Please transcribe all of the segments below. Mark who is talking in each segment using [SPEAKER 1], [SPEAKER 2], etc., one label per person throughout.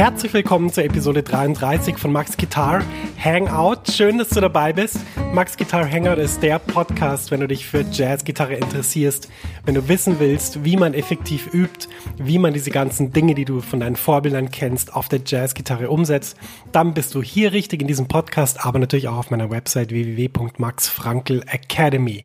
[SPEAKER 1] Herzlich willkommen zur Episode 33 von Max Guitar Hangout. Schön, dass du dabei bist. Max Guitar Hangout ist der Podcast, wenn du dich für Jazzgitarre interessierst, wenn du wissen willst, wie man effektiv übt, wie man diese ganzen Dinge, die du von deinen Vorbildern kennst, auf der Jazzgitarre umsetzt, dann bist du hier richtig in diesem Podcast, aber natürlich auch auf meiner Website www.maxfrankelacademy.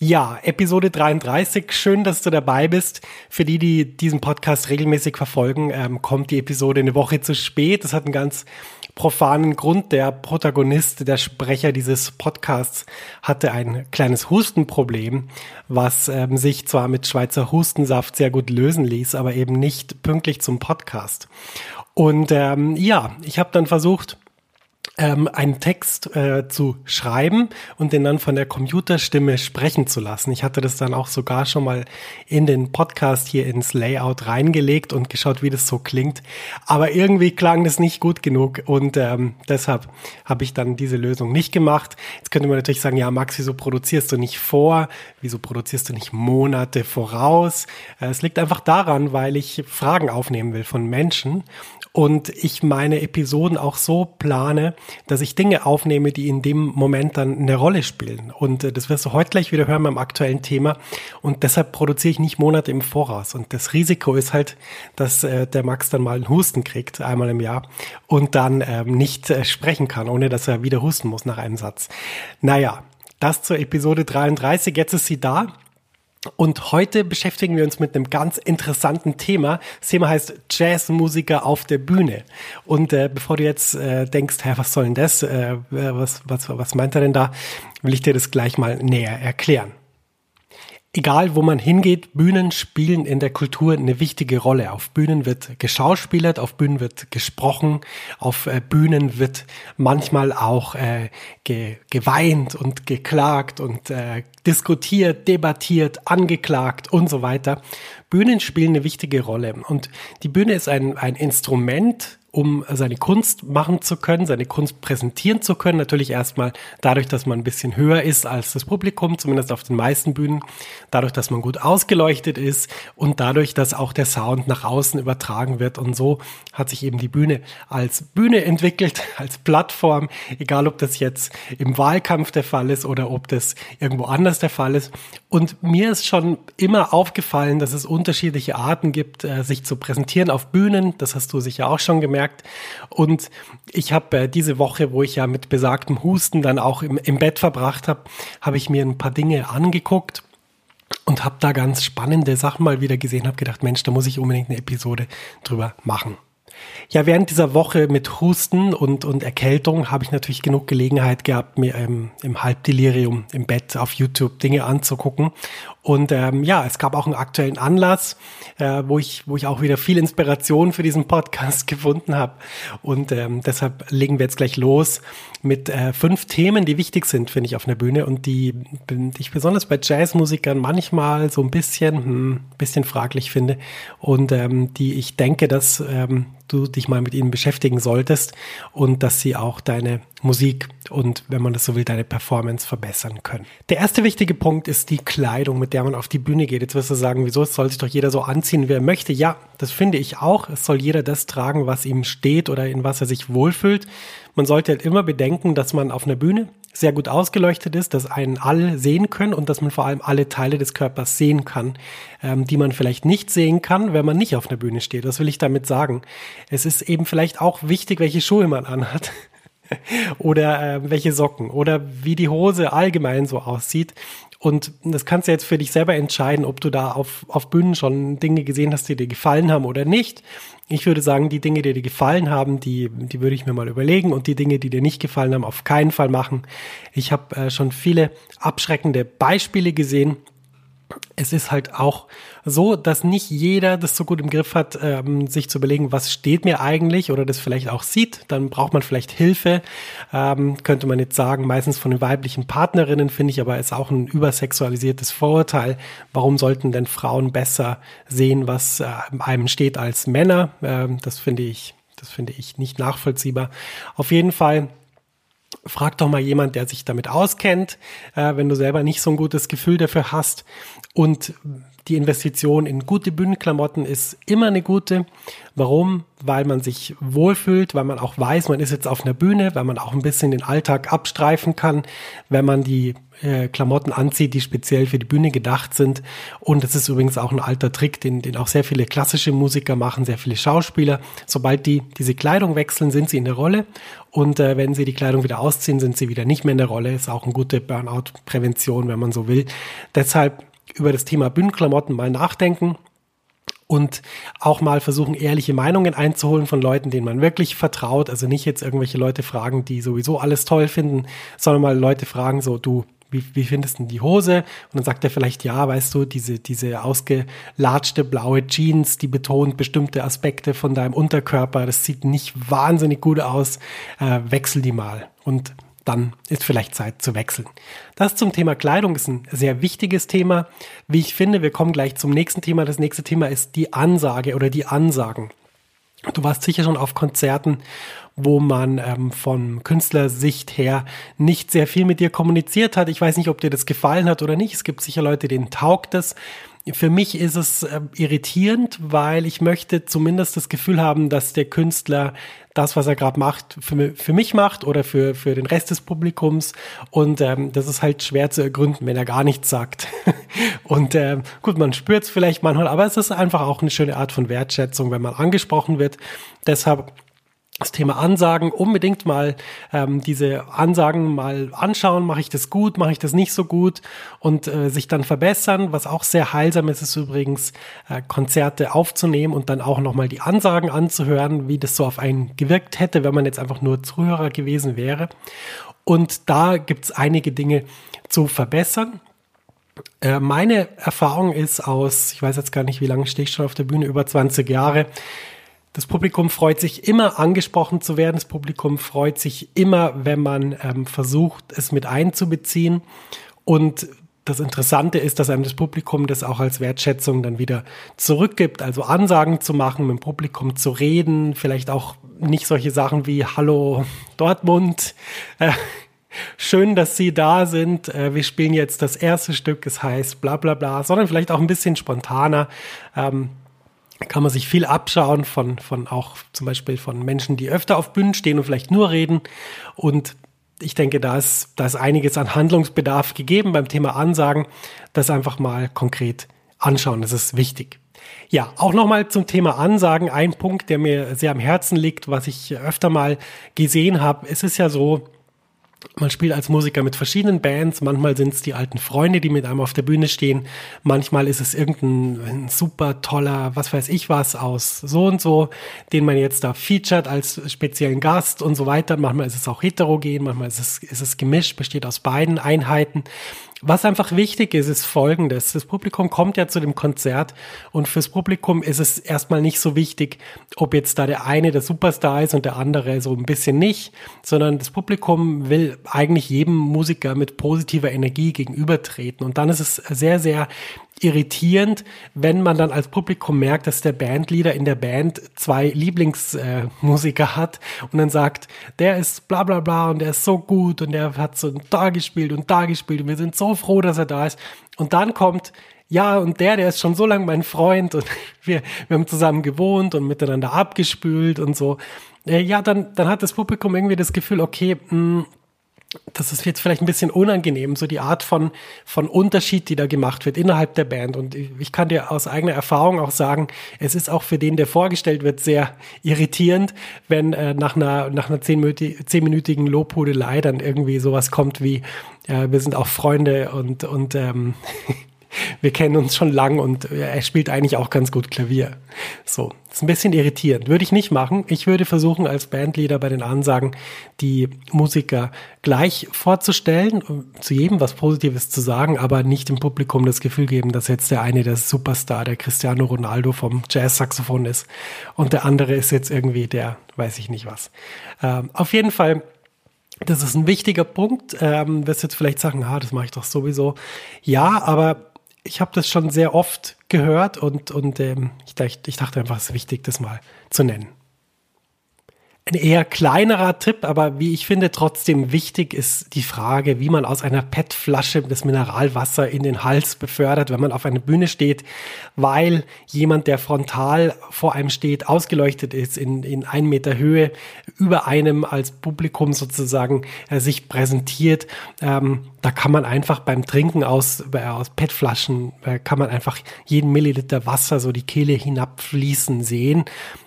[SPEAKER 1] Ja, Episode 33. Schön, dass du dabei bist. Für die, die diesen Podcast regelmäßig verfolgen, ähm, kommt die Episode eine Woche zu spät. Das hat einen ganz profanen Grund. Der Protagonist, der Sprecher dieses Podcasts hatte ein kleines Hustenproblem, was ähm, sich zwar mit Schweizer Hustensaft sehr gut lösen ließ, aber eben nicht pünktlich zum Podcast. Und ähm, ja, ich habe dann versucht, ähm, einen Text äh, zu schreiben und den dann von der Computerstimme sprechen zu lassen. Ich hatte das dann auch sogar schon mal in den Podcast hier ins Layout reingelegt und geschaut, wie das so klingt. Aber irgendwie klang das nicht gut genug und ähm, deshalb habe ich dann diese Lösung nicht gemacht. Jetzt könnte man natürlich sagen, ja Max, wieso produzierst du nicht vor? Wieso produzierst du nicht Monate voraus? Äh, es liegt einfach daran, weil ich Fragen aufnehmen will von Menschen und ich meine Episoden auch so plane, dass ich Dinge aufnehme, die in dem Moment dann eine Rolle spielen. Und äh, das wirst du heute gleich wieder hören beim aktuellen Thema. Und deshalb produziere ich nicht Monate im Voraus. Und das Risiko ist halt, dass äh, der Max dann mal einen Husten kriegt, einmal im Jahr, und dann ähm, nicht äh, sprechen kann, ohne dass er wieder husten muss nach einem Satz. Naja, das zur Episode 33. Jetzt ist sie da. Und heute beschäftigen wir uns mit einem ganz interessanten Thema. Das Thema heißt Jazzmusiker auf der Bühne. Und äh, bevor du jetzt äh, denkst, hä, was soll denn das? Äh, was, was, was meint er denn da? Will ich dir das gleich mal näher erklären. Egal, wo man hingeht, Bühnen spielen in der Kultur eine wichtige Rolle. Auf Bühnen wird geschauspielert, auf Bühnen wird gesprochen, auf äh, Bühnen wird manchmal auch äh, ge geweint und geklagt und äh, diskutiert, debattiert, angeklagt und so weiter. Bühnen spielen eine wichtige Rolle. Und die Bühne ist ein, ein Instrument, um seine Kunst machen zu können, seine Kunst präsentieren zu können. Natürlich erstmal dadurch, dass man ein bisschen höher ist als das Publikum, zumindest auf den meisten Bühnen, dadurch, dass man gut ausgeleuchtet ist und dadurch, dass auch der Sound nach außen übertragen wird. Und so hat sich eben die Bühne als Bühne entwickelt, als Plattform, egal ob das jetzt im Wahlkampf der Fall ist oder ob das irgendwo anders der Fall ist. Und mir ist schon immer aufgefallen, dass es unterschiedliche Arten gibt, äh, sich zu präsentieren auf Bühnen. Das hast du sicher auch schon gemerkt gemerkt. Und ich habe äh, diese Woche, wo ich ja mit besagtem Husten dann auch im, im Bett verbracht habe, habe ich mir ein paar Dinge angeguckt und habe da ganz spannende Sachen mal wieder gesehen, habe gedacht, Mensch, da muss ich unbedingt eine Episode drüber machen. Ja, während dieser Woche mit Husten und, und Erkältung habe ich natürlich genug Gelegenheit gehabt, mir ähm, im Halbdelirium im Bett auf YouTube Dinge anzugucken. Und ähm, ja, es gab auch einen aktuellen Anlass, äh, wo ich, wo ich auch wieder viel Inspiration für diesen Podcast gefunden habe. Und ähm, deshalb legen wir jetzt gleich los mit äh, fünf Themen, die wichtig sind, finde ich, auf einer Bühne und die, die ich besonders bei Jazzmusikern manchmal so ein bisschen, hm, bisschen fraglich finde und ähm, die ich denke, dass ähm, du dich mal mit ihnen beschäftigen solltest und dass sie auch deine Musik und, wenn man das so will, deine Performance verbessern können. Der erste wichtige Punkt ist die Kleidung, mit der man auf die Bühne geht. Jetzt wirst du sagen, wieso soll sich doch jeder so anziehen, wie er möchte? Ja, das finde ich auch. Es soll jeder das tragen, was ihm steht oder in was er sich wohlfühlt. Man sollte halt immer bedenken, dass man auf einer Bühne sehr gut ausgeleuchtet ist, dass einen alle sehen können und dass man vor allem alle Teile des Körpers sehen kann, ähm, die man vielleicht nicht sehen kann, wenn man nicht auf einer Bühne steht. Was will ich damit sagen? Es ist eben vielleicht auch wichtig, welche Schuhe man anhat. oder äh, welche Socken oder wie die Hose allgemein so aussieht. Und das kannst du jetzt für dich selber entscheiden, ob du da auf, auf Bühnen schon Dinge gesehen hast, die dir gefallen haben oder nicht. Ich würde sagen, die Dinge, die dir gefallen haben, die, die würde ich mir mal überlegen und die Dinge, die dir nicht gefallen haben, auf keinen Fall machen. Ich habe äh, schon viele abschreckende Beispiele gesehen, es ist halt auch so, dass nicht jeder das so gut im Griff hat, ähm, sich zu überlegen, was steht mir eigentlich oder das vielleicht auch sieht. Dann braucht man vielleicht Hilfe, ähm, könnte man jetzt sagen, meistens von den weiblichen Partnerinnen, finde ich aber ist auch ein übersexualisiertes Vorurteil. Warum sollten denn Frauen besser sehen, was äh, einem steht als Männer? Ähm, das finde ich, das finde ich nicht nachvollziehbar. Auf jeden Fall frag doch mal jemand, der sich damit auskennt, äh, wenn du selber nicht so ein gutes Gefühl dafür hast. Und die Investition in gute Bühnenklamotten ist immer eine gute. Warum? Weil man sich wohlfühlt, weil man auch weiß, man ist jetzt auf einer Bühne, weil man auch ein bisschen den Alltag abstreifen kann, wenn man die äh, Klamotten anzieht, die speziell für die Bühne gedacht sind. Und es ist übrigens auch ein alter Trick, den, den auch sehr viele klassische Musiker machen, sehr viele Schauspieler. Sobald die diese Kleidung wechseln, sind sie in der Rolle. Und äh, wenn sie die Kleidung wieder ausziehen, sind sie wieder nicht mehr in der Rolle. Ist auch eine gute Burnout-Prävention, wenn man so will. Deshalb über das Thema Bühnenklamotten mal nachdenken und auch mal versuchen, ehrliche Meinungen einzuholen von Leuten, denen man wirklich vertraut. Also nicht jetzt irgendwelche Leute fragen, die sowieso alles toll finden, sondern mal Leute fragen, so du, wie, wie findest du die Hose? Und dann sagt er vielleicht, ja, weißt du, diese, diese ausgelatschte blaue Jeans, die betont bestimmte Aspekte von deinem Unterkörper, das sieht nicht wahnsinnig gut aus, äh, wechsel die mal. Und dann ist vielleicht Zeit zu wechseln. Das zum Thema Kleidung ist ein sehr wichtiges Thema. Wie ich finde, wir kommen gleich zum nächsten Thema. Das nächste Thema ist die Ansage oder die Ansagen. Du warst sicher schon auf Konzerten, wo man ähm, von Künstlersicht her nicht sehr viel mit dir kommuniziert hat. Ich weiß nicht, ob dir das gefallen hat oder nicht. Es gibt sicher Leute, denen taugt es. Für mich ist es äh, irritierend, weil ich möchte zumindest das Gefühl haben, dass der Künstler das, was er gerade macht, für, für mich macht oder für, für den Rest des Publikums. Und ähm, das ist halt schwer zu ergründen, wenn er gar nichts sagt. und ähm, gut, man spürt es vielleicht manchmal, aber es ist einfach auch eine schöne Art von Wertschätzung, wenn man angesprochen wird. Deshalb das Thema Ansagen unbedingt mal ähm, diese Ansagen mal anschauen, mache ich das gut, mache ich das nicht so gut und äh, sich dann verbessern. Was auch sehr heilsam ist, ist übrigens äh, Konzerte aufzunehmen und dann auch nochmal die Ansagen anzuhören, wie das so auf einen gewirkt hätte, wenn man jetzt einfach nur Zuhörer gewesen wäre. Und da gibt's einige Dinge zu verbessern. Äh, meine Erfahrung ist aus, ich weiß jetzt gar nicht, wie lange stehe ich schon auf der Bühne, über 20 Jahre, das Publikum freut sich immer, angesprochen zu werden. Das Publikum freut sich immer, wenn man ähm, versucht, es mit einzubeziehen. Und das Interessante ist, dass einem das Publikum das auch als Wertschätzung dann wieder zurückgibt. Also Ansagen zu machen, mit dem Publikum zu reden, vielleicht auch nicht solche Sachen wie Hallo Dortmund. Äh, schön, dass Sie da sind. Äh, wir spielen jetzt das erste Stück, es heißt bla bla bla, sondern vielleicht auch ein bisschen spontaner. Ähm, kann man sich viel abschauen von, von auch zum Beispiel von Menschen, die öfter auf Bühnen stehen und vielleicht nur reden. Und ich denke, da ist, da ist einiges an Handlungsbedarf gegeben beim Thema Ansagen. Das einfach mal konkret anschauen. Das ist wichtig. Ja, auch nochmal zum Thema Ansagen. Ein Punkt, der mir sehr am Herzen liegt, was ich öfter mal gesehen habe. Es ist ja so, man spielt als Musiker mit verschiedenen Bands. Manchmal sind es die alten Freunde, die mit einem auf der Bühne stehen. Manchmal ist es irgendein super toller, was weiß ich was aus so und so, den man jetzt da featured als speziellen Gast und so weiter. Manchmal ist es auch heterogen, manchmal ist es, ist es gemischt, besteht aus beiden Einheiten. Was einfach wichtig ist, ist Folgendes. Das Publikum kommt ja zu dem Konzert und fürs Publikum ist es erstmal nicht so wichtig, ob jetzt da der eine der Superstar ist und der andere so ein bisschen nicht, sondern das Publikum will eigentlich jedem Musiker mit positiver Energie gegenübertreten. Und dann ist es sehr, sehr irritierend, wenn man dann als Publikum merkt, dass der Bandleader in der Band zwei Lieblingsmusiker äh, hat und dann sagt, der ist bla bla bla und der ist so gut und der hat so da gespielt und da gespielt und wir sind so froh, dass er da ist. Und dann kommt ja, und der, der ist schon so lange mein Freund und wir, wir haben zusammen gewohnt und miteinander abgespült und so. Äh, ja, dann, dann hat das Publikum irgendwie das Gefühl, okay, mh, hm, das ist jetzt vielleicht ein bisschen unangenehm, so die Art von, von Unterschied, die da gemacht wird innerhalb der Band. Und ich kann dir aus eigener Erfahrung auch sagen, es ist auch für den, der vorgestellt wird, sehr irritierend, wenn äh, nach einer, nach einer zehnminütigen Lobhudelei dann irgendwie sowas kommt wie, äh, wir sind auch Freunde und, und ähm, wir kennen uns schon lang und er spielt eigentlich auch ganz gut Klavier. So, ist ein bisschen irritierend. Würde ich nicht machen. Ich würde versuchen, als Bandleader bei den Ansagen die Musiker gleich vorzustellen, zu jedem was Positives zu sagen, aber nicht dem Publikum das Gefühl geben, dass jetzt der eine der Superstar, der Cristiano Ronaldo vom Jazz-Saxophon ist und der andere ist jetzt irgendwie der, weiß ich nicht was. Ähm, auf jeden Fall das ist ein wichtiger Punkt. Ähm, wirst jetzt vielleicht sagen, ah, das mache ich doch sowieso. Ja, aber ich habe das schon sehr oft gehört und, und ähm, ich, ich dachte einfach, es ist wichtig, das mal zu nennen. Ein eher kleinerer Tipp, aber wie ich finde trotzdem wichtig ist die Frage, wie man aus einer PET-Flasche das Mineralwasser in den Hals befördert, wenn man auf einer Bühne steht, weil jemand, der frontal vor einem steht, ausgeleuchtet ist in, in ein Meter Höhe, über einem als Publikum sozusagen äh, sich präsentiert. Ähm, da kann man einfach beim Trinken aus, äh, aus PET-Flaschen, äh, kann man einfach jeden Milliliter Wasser so die Kehle hinabfließen sehen.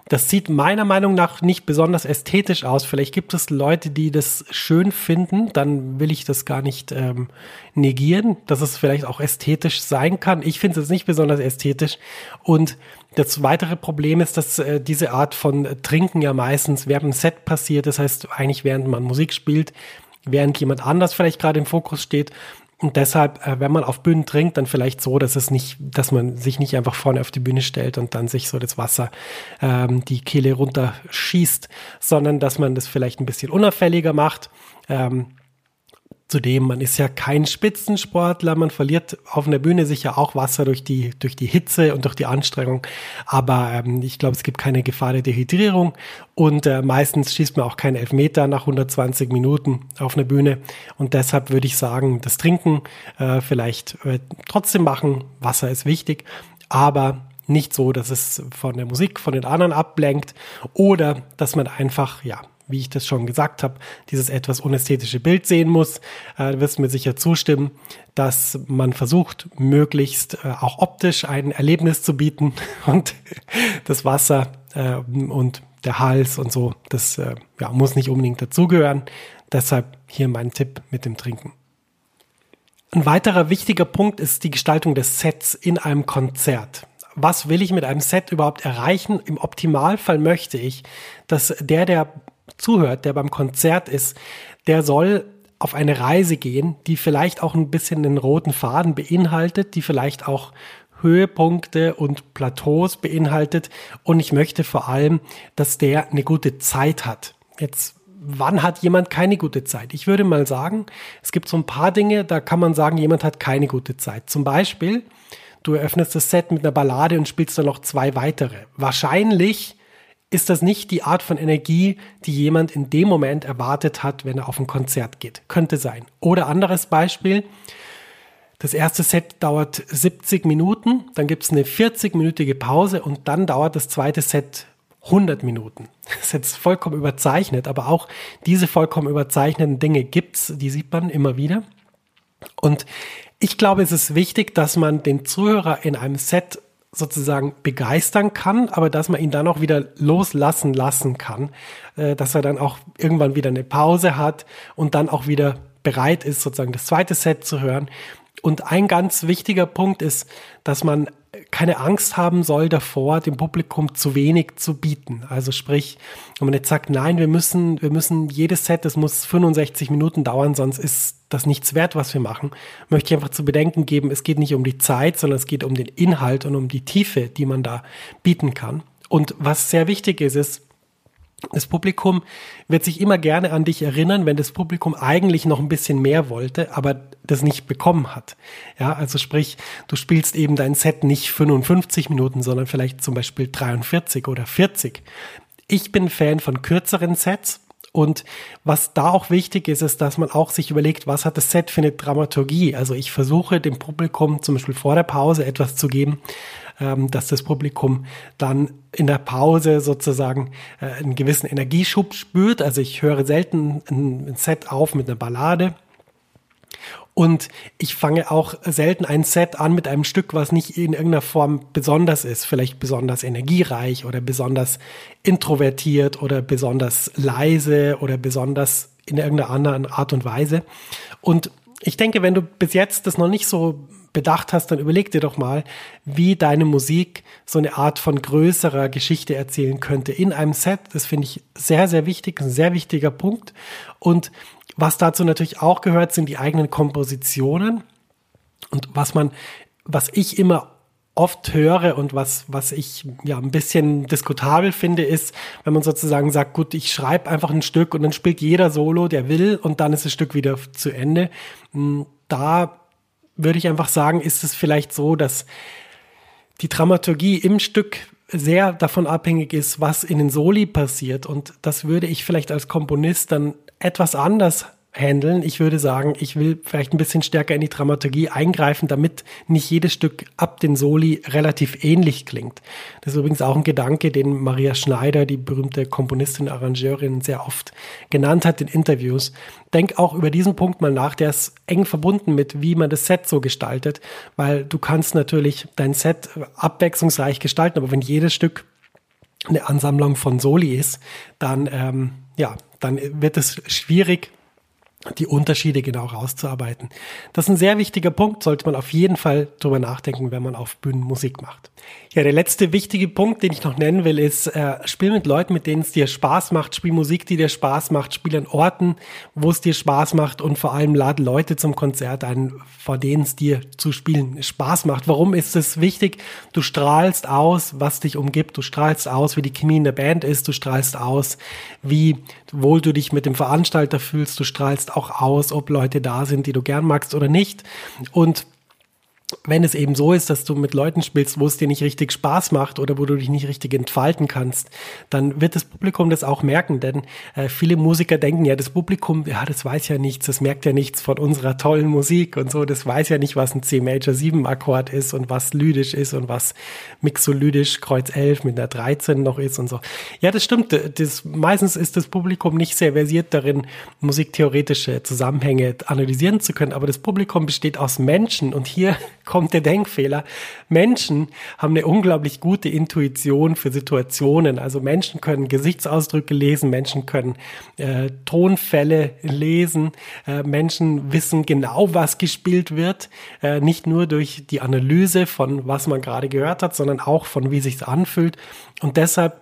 [SPEAKER 1] Das sieht meiner Meinung nach nicht besonders ästhetisch aus. Vielleicht gibt es Leute, die das schön finden. Dann will ich das gar nicht ähm, negieren, dass es vielleicht auch ästhetisch sein kann. Ich finde es nicht besonders ästhetisch. Und das weitere Problem ist, dass äh, diese Art von Trinken ja meistens während dem Set passiert. Das heißt, eigentlich während man Musik spielt, während jemand anders vielleicht gerade im Fokus steht. Und deshalb, äh, wenn man auf Bühnen trinkt, dann vielleicht so, dass es nicht, dass man sich nicht einfach vorne auf die Bühne stellt und dann sich so das Wasser ähm, die Kehle runterschießt, sondern dass man das vielleicht ein bisschen unauffälliger macht. Ähm, Zudem, man ist ja kein Spitzensportler, man verliert auf einer Bühne sicher auch Wasser durch die, durch die Hitze und durch die Anstrengung. Aber ähm, ich glaube, es gibt keine Gefahr der Dehydrierung und äh, meistens schießt man auch keinen Elfmeter nach 120 Minuten auf einer Bühne. Und deshalb würde ich sagen, das Trinken äh, vielleicht äh, trotzdem machen. Wasser ist wichtig, aber nicht so, dass es von der Musik, von den anderen ablenkt oder dass man einfach, ja, wie ich das schon gesagt habe, dieses etwas unästhetische Bild sehen muss. Äh, wirst mir sicher zustimmen, dass man versucht, möglichst äh, auch optisch ein Erlebnis zu bieten und das Wasser äh, und der Hals und so, das äh, ja, muss nicht unbedingt dazugehören. Deshalb hier mein Tipp mit dem Trinken. Ein weiterer wichtiger Punkt ist die Gestaltung des Sets in einem Konzert was will ich mit einem Set überhaupt erreichen? Im Optimalfall möchte ich, dass der, der zuhört, der beim Konzert ist, der soll auf eine Reise gehen, die vielleicht auch ein bisschen den roten Faden beinhaltet, die vielleicht auch Höhepunkte und Plateaus beinhaltet. Und ich möchte vor allem, dass der eine gute Zeit hat. Jetzt, wann hat jemand keine gute Zeit? Ich würde mal sagen, es gibt so ein paar Dinge, da kann man sagen, jemand hat keine gute Zeit. Zum Beispiel, du eröffnest das Set mit einer Ballade und spielst dann noch zwei weitere. Wahrscheinlich ist das nicht die Art von Energie, die jemand in dem Moment erwartet hat, wenn er auf ein Konzert geht. Könnte sein. Oder anderes Beispiel. Das erste Set dauert 70 Minuten, dann gibt es eine 40-minütige Pause und dann dauert das zweite Set 100 Minuten. Das ist jetzt vollkommen überzeichnet, aber auch diese vollkommen überzeichneten Dinge gibt's, die sieht man immer wieder. Und ich glaube, es ist wichtig, dass man den Zuhörer in einem Set sozusagen begeistern kann, aber dass man ihn dann auch wieder loslassen lassen kann, äh, dass er dann auch irgendwann wieder eine Pause hat und dann auch wieder bereit ist, sozusagen das zweite Set zu hören. Und ein ganz wichtiger Punkt ist, dass man keine Angst haben soll davor, dem Publikum zu wenig zu bieten. Also sprich, wenn man jetzt sagt, nein, wir müssen, wir müssen jedes Set, das muss 65 Minuten dauern, sonst ist das nichts wert, was wir machen, möchte ich einfach zu bedenken geben, es geht nicht um die Zeit, sondern es geht um den Inhalt und um die Tiefe, die man da bieten kann. Und was sehr wichtig ist, ist, das Publikum wird sich immer gerne an dich erinnern, wenn das Publikum eigentlich noch ein bisschen mehr wollte, aber das nicht bekommen hat. Ja, also sprich, du spielst eben dein Set nicht 55 Minuten, sondern vielleicht zum Beispiel 43 oder 40. Ich bin Fan von kürzeren Sets. Und was da auch wichtig ist, ist, dass man auch sich überlegt, was hat das Set für eine Dramaturgie. Also ich versuche dem Publikum zum Beispiel vor der Pause etwas zu geben, dass das Publikum dann in der Pause sozusagen äh, einen gewissen Energieschub spürt. Also ich höre selten ein Set auf mit einer Ballade. Und ich fange auch selten ein Set an mit einem Stück, was nicht in irgendeiner Form besonders ist. Vielleicht besonders energiereich oder besonders introvertiert oder besonders leise oder besonders in irgendeiner anderen Art und Weise. Und ich denke, wenn du bis jetzt das noch nicht so bedacht hast, dann überleg dir doch mal, wie deine Musik so eine Art von größerer Geschichte erzählen könnte in einem Set. Das finde ich sehr, sehr wichtig, ein sehr wichtiger Punkt. Und was dazu natürlich auch gehört, sind die eigenen Kompositionen. Und was man, was ich immer oft höre und was, was ich ja ein bisschen diskutabel finde, ist, wenn man sozusagen sagt, gut, ich schreibe einfach ein Stück und dann spielt jeder Solo, der will, und dann ist das Stück wieder zu Ende. Hm, da würde ich einfach sagen, ist es vielleicht so, dass die Dramaturgie im Stück sehr davon abhängig ist, was in den Soli passiert. Und das würde ich vielleicht als Komponist dann etwas anders handeln. Ich würde sagen, ich will vielleicht ein bisschen stärker in die Dramaturgie eingreifen, damit nicht jedes Stück ab den Soli relativ ähnlich klingt. Das ist übrigens auch ein Gedanke, den Maria Schneider, die berühmte Komponistin, Arrangeurin, sehr oft genannt hat in Interviews. Denk auch über diesen Punkt mal nach, der ist eng verbunden mit, wie man das Set so gestaltet, weil du kannst natürlich dein Set abwechslungsreich gestalten, aber wenn jedes Stück eine Ansammlung von Soli ist, dann, ähm, ja, dann wird es schwierig, die Unterschiede genau rauszuarbeiten. Das ist ein sehr wichtiger Punkt, sollte man auf jeden Fall drüber nachdenken, wenn man auf Bühnen Musik macht. Ja, der letzte wichtige Punkt, den ich noch nennen will, ist, äh, spiel mit Leuten, mit denen es dir Spaß macht, spiel Musik, die dir Spaß macht, spiel an Orten, wo es dir Spaß macht und vor allem lade Leute zum Konzert ein, vor denen es dir zu spielen Spaß macht. Warum ist es wichtig? Du strahlst aus, was dich umgibt, du strahlst aus, wie die Chemie in der Band ist, du strahlst aus, wie wohl du dich mit dem Veranstalter fühlst, du strahlst auch aus, ob Leute da sind, die du gern magst oder nicht. Und wenn es eben so ist, dass du mit Leuten spielst, wo es dir nicht richtig Spaß macht oder wo du dich nicht richtig entfalten kannst, dann wird das Publikum das auch merken, denn äh, viele Musiker denken ja, das Publikum, ja, das weiß ja nichts, das merkt ja nichts von unserer tollen Musik und so, das weiß ja nicht, was ein C Major 7 Akkord ist und was lydisch ist und was mixolydisch Kreuz 11 mit einer 13 noch ist und so. Ja, das stimmt, das, meistens ist das Publikum nicht sehr versiert darin, musiktheoretische Zusammenhänge analysieren zu können, aber das Publikum besteht aus Menschen und hier kommt der Denkfehler. Menschen haben eine unglaublich gute Intuition für Situationen. Also Menschen können Gesichtsausdrücke lesen, Menschen können äh, Tonfälle lesen, äh, Menschen wissen genau, was gespielt wird, äh, nicht nur durch die Analyse von was man gerade gehört hat, sondern auch von wie sich's anfühlt. Und deshalb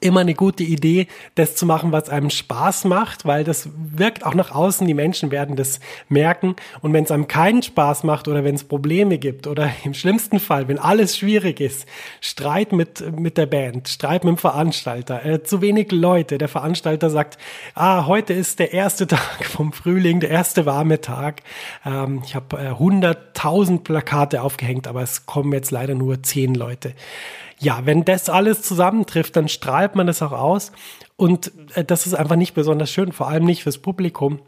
[SPEAKER 1] immer eine gute Idee, das zu machen, was einem Spaß macht, weil das wirkt auch nach außen. Die Menschen werden das merken. Und wenn es einem keinen Spaß macht oder wenn es Probleme gibt oder im schlimmsten Fall, wenn alles schwierig ist, Streit mit, mit der Band, Streit mit dem Veranstalter, äh, zu wenig Leute. Der Veranstalter sagt, ah, heute ist der erste Tag vom Frühling, der erste warme Tag. Ähm, ich habe äh, 100.000 Plakate aufgehängt, aber es kommen jetzt leider nur zehn Leute ja, wenn das alles zusammentrifft, dann strahlt man das auch aus. Und äh, das ist einfach nicht besonders schön, vor allem nicht fürs Publikum.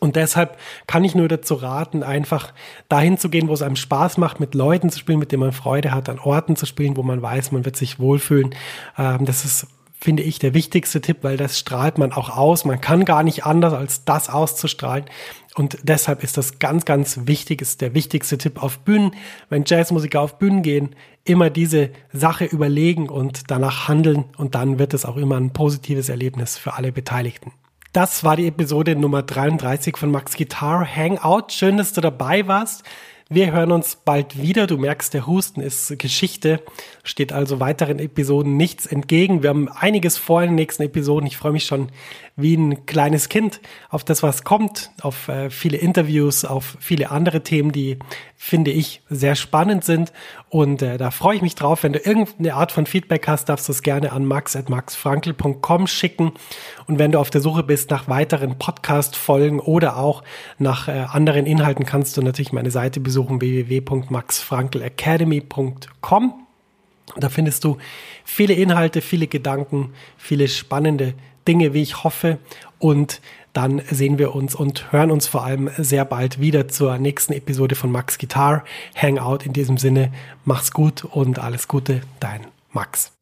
[SPEAKER 1] Und deshalb kann ich nur dazu raten, einfach dahin zu gehen, wo es einem Spaß macht, mit Leuten zu spielen, mit denen man Freude hat, an Orten zu spielen, wo man weiß, man wird sich wohlfühlen. Ähm, das ist finde ich, der wichtigste Tipp, weil das strahlt man auch aus. Man kann gar nicht anders, als das auszustrahlen. Und deshalb ist das ganz, ganz wichtig, ist der wichtigste Tipp auf Bühnen. Wenn Jazzmusiker auf Bühnen gehen, immer diese Sache überlegen und danach handeln und dann wird es auch immer ein positives Erlebnis für alle Beteiligten. Das war die Episode Nummer 33 von Max Guitar Hangout. Schön, dass du dabei warst. Wir hören uns bald wieder. Du merkst, der Husten ist Geschichte. Steht also weiteren Episoden nichts entgegen. Wir haben einiges vor in den nächsten Episoden. Ich freue mich schon wie ein kleines Kind auf das, was kommt, auf äh, viele Interviews, auf viele andere Themen, die, finde ich, sehr spannend sind. Und äh, da freue ich mich drauf. Wenn du irgendeine Art von Feedback hast, darfst du es gerne an max.maxfrankel.com schicken. Und wenn du auf der Suche bist nach weiteren Podcast-Folgen oder auch nach äh, anderen Inhalten, kannst du natürlich meine Seite besuchen, www.maxfrankelacademy.com. Da findest du viele Inhalte, viele Gedanken, viele spannende Dinge, wie ich hoffe. Und dann sehen wir uns und hören uns vor allem sehr bald wieder zur nächsten Episode von Max Guitar Hangout. In diesem Sinne, mach's gut und alles Gute, dein Max.